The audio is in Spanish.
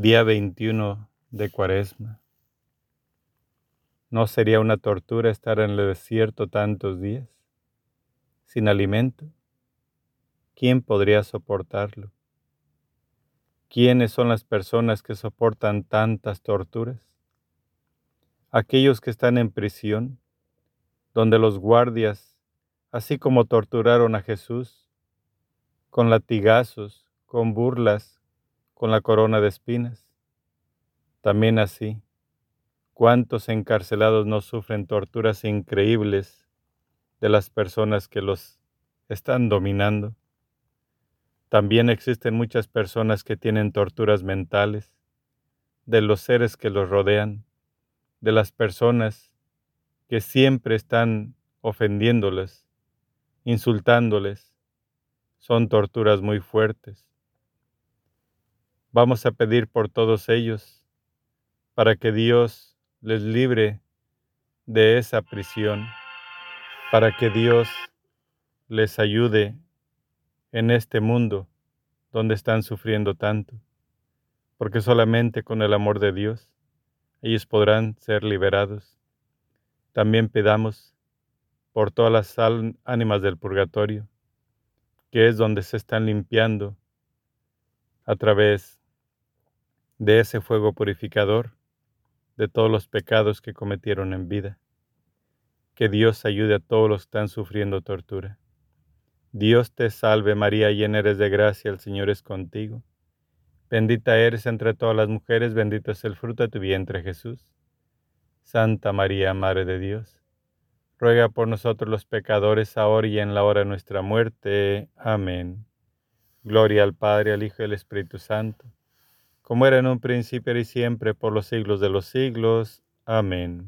Día 21 de Cuaresma. ¿No sería una tortura estar en el desierto tantos días? Sin alimento. ¿Quién podría soportarlo? ¿Quiénes son las personas que soportan tantas torturas? Aquellos que están en prisión, donde los guardias, así como torturaron a Jesús, con latigazos, con burlas, con la corona de espinas. También así, cuántos encarcelados no sufren torturas increíbles de las personas que los están dominando. También existen muchas personas que tienen torturas mentales de los seres que los rodean, de las personas que siempre están ofendiéndoles, insultándoles. Son torturas muy fuertes. Vamos a pedir por todos ellos para que Dios les libre de esa prisión, para que Dios les ayude en este mundo donde están sufriendo tanto, porque solamente con el amor de Dios ellos podrán ser liberados. También pedamos por todas las ánimas del purgatorio, que es donde se están limpiando a través de ese fuego purificador de todos los pecados que cometieron en vida. Que Dios ayude a todos los que están sufriendo tortura. Dios te salve María, llena eres de gracia, el Señor es contigo. Bendita eres entre todas las mujeres, bendito es el fruto de tu vientre Jesús. Santa María, Madre de Dios, ruega por nosotros los pecadores, ahora y en la hora de nuestra muerte. Amén. Gloria al Padre, al Hijo y al Espíritu Santo como era en un principio y siempre, por los siglos de los siglos. Amén.